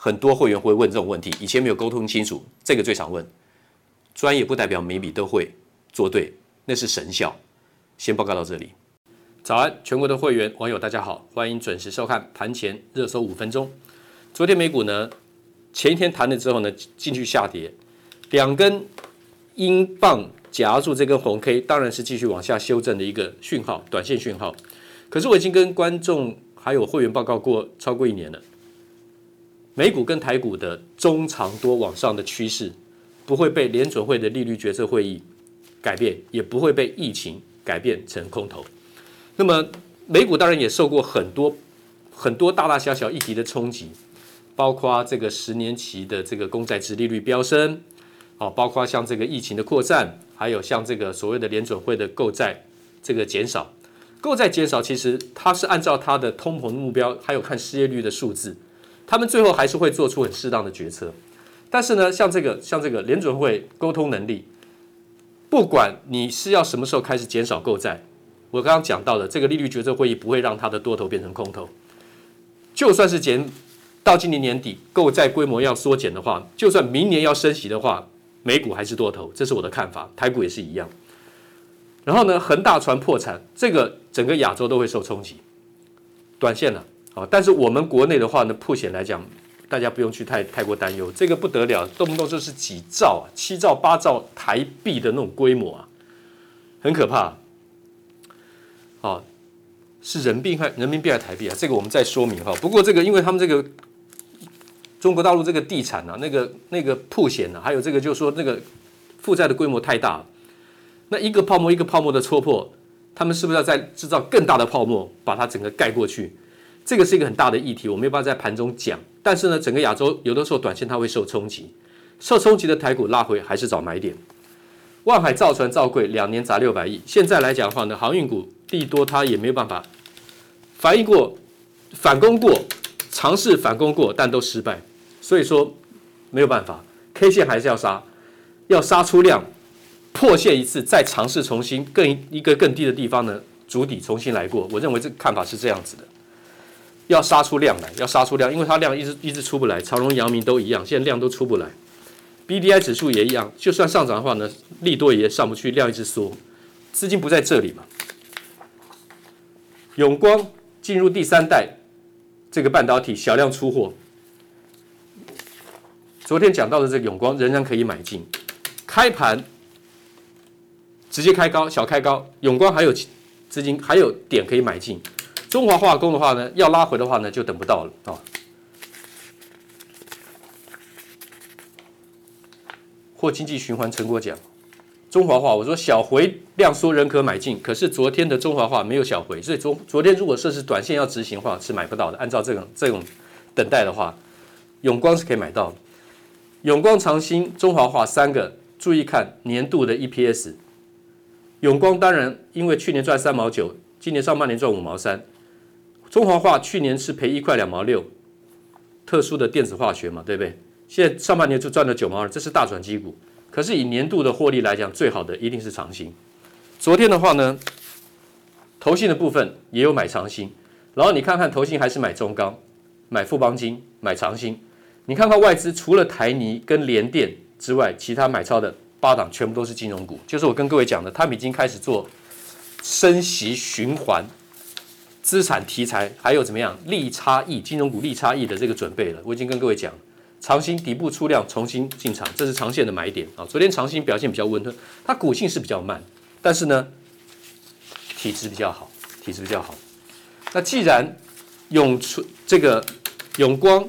很多会员会问这种问题，以前没有沟通清楚，这个最常问。专业不代表每笔都会做对，那是神效。先报告到这里。早安，全国的会员网友大家好，欢迎准时收看盘前热搜五分钟。昨天美股呢，前一天弹了之后呢，进去下跌，两根英镑夹住这根红 K，当然是继续往下修正的一个讯号，短线讯号。可是我已经跟观众还有会员报告过超过一年了，美股跟台股的中长多往上的趋势，不会被联准会的利率决策会议改变，也不会被疫情改变成空头。那么美股当然也受过很多很多大大小小议题的冲击，包括这个十年期的这个公债殖利率飙升，哦，包括像这个疫情的扩散，还有像这个所谓的联准会的购债这个减少，购债减少其实它是按照它的通膨目标，还有看失业率的数字，他们最后还是会做出很适当的决策。但是呢，像这个像这个联准会沟通能力，不管你是要什么时候开始减少购债。我刚刚讲到的这个利率决策会议不会让它的多头变成空头，就算是减到今年年底购债规模要缩减的话，就算明年要升息的话，美股还是多头，这是我的看法，台股也是一样。然后呢，恒大船破产，这个整个亚洲都会受冲击，短线了。啊但是我们国内的话呢，破险来讲，大家不用去太太过担忧，这个不得了，动不动就是几兆啊，七兆八兆台币的那种规模啊，很可怕。啊，是人民币还人民币还是台币啊？这个我们再说明哈。不过这个，因为他们这个中国大陆这个地产啊，那个那个破险啊，还有这个就是说那个负债的规模太大，那一个泡沫一个泡沫的戳破，他们是不是要再制造更大的泡沫，把它整个盖过去？这个是一个很大的议题，我没有办法在盘中讲。但是呢，整个亚洲有的时候短线它会受冲击，受冲击的台股拉回还是找买点。万海造船造柜两年砸六百亿，现在来讲的话呢，航运股。利多，它也没有办法反应过、反攻过、尝试反攻过，但都失败。所以说没有办法，K 线还是要杀，要杀出量，破线一次，再尝试重新更一个更低的地方呢，筑底重新来过。我认为这个看法是这样子的，要杀出量来，要杀出量，因为它量一直一直出不来，长荣、阳明都一样，现在量都出不来，BDI 指数也一样，就算上涨的话呢，利多也上不去，量一直缩，资金不在这里嘛。永光进入第三代这个半导体小量出货，昨天讲到的这个永光仍然可以买进，开盘直接开高，小开高，永光还有资金还有点可以买进。中华化工的话呢，要拉回的话呢，就等不到了啊。获经济循环成果奖。中华化，我说小回量缩仍可买进，可是昨天的中华化没有小回，所以昨昨天如果说是短线要执行的话是买不到的。按照这种这种等待的话，永光是可以买到的。永光、长兴、中华化三个，注意看年度的 EPS。永光当然因为去年赚三毛九，今年上半年赚五毛三。中华化去年是赔一块两毛六，特殊的电子化学嘛，对不对？现在上半年就赚了九毛二，这是大转机股。可是以年度的获利来讲，最好的一定是长兴。昨天的话呢，投信的部分也有买长兴，然后你看看投信还是买中钢、买富邦金、买长兴。你看看外资除了台泥跟联电之外，其他买超的八档全部都是金融股。就是我跟各位讲的，他们已经开始做升息循环、资产题材，还有怎么样利差异金融股利差异的这个准备了。我已经跟各位讲。长兴底部出量重新进场，这是长线的买点啊。昨天长兴表现比较温吞，它股性是比较慢，但是呢，体质比较好，体质比较好。那既然永出这个永光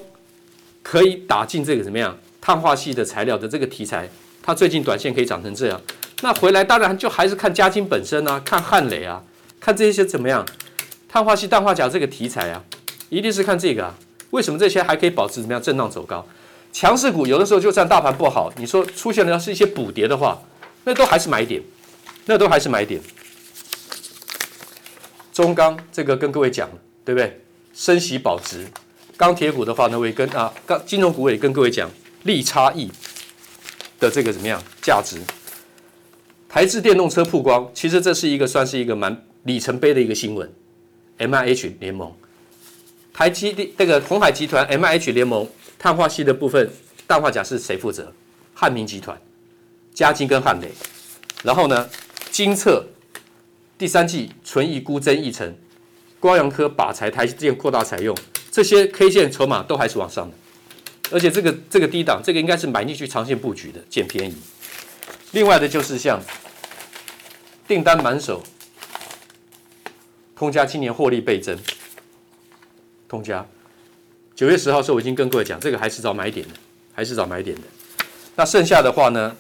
可以打进这个怎么样碳化系的材料的这个题材，它最近短线可以涨成这样，那回来当然就还是看嘉晶本身啊，看汉磊啊，看这些怎么样碳化矽、氮化钾这个题材啊，一定是看这个啊。为什么这些还可以保持怎么样震荡走高？强势股有的时候就算大盘不好，你说出现的是一些补跌的话，那都还是买点，那都还是买点。中钢这个跟各位讲，对不对？升息保值，钢铁股的话呢，我也跟啊，钢金融股也跟各位讲利差异的这个怎么样价值。台制电动车曝光，其实这是一个算是一个蛮里程碑的一个新闻。M I H 联盟，台积电这个鸿海集团 M I H 联盟。碳化矽的部分，氮化镓是谁负责？汉明集团、嘉晶跟汉磊。然后呢，精测第三季纯益估增一成，光阳科把材台积电扩大采用，这些 K 线筹码都还是往上的。而且这个这个低档，这个应该是买进去长线布局的，捡便宜。另外的就是像订单满手，通家今年获利倍增，通家。九月十号的时候，我已经跟各位讲，这个还是找买点的，还是找买点的。那剩下的话呢，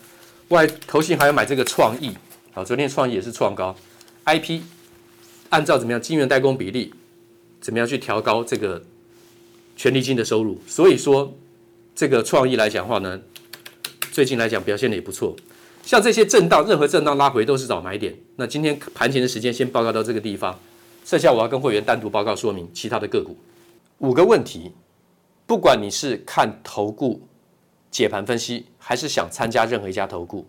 外投信还要买这个创意，啊，昨天创意也是创高，IP 按照怎么样晶圆代工比例，怎么样去调高这个权利金的收入。所以说，这个创意来讲话呢，最近来讲表现的也不错。像这些震荡，任何震荡拉回都是找买点。那今天盘前的时间先报告到这个地方，剩下我要跟会员单独报告说明其他的个股。五个问题。不管你是看投顾解盘分析，还是想参加任何一家投顾，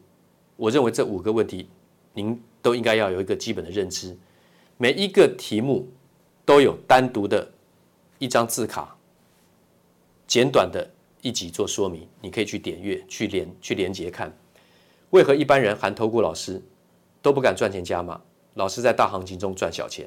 我认为这五个问题，您都应该要有一个基本的认知。每一个题目都有单独的一张字卡，简短的一集做说明，你可以去点阅、去连、去连接看。为何一般人含投顾老师都不敢赚钱加码，老是在大行情中赚小钱？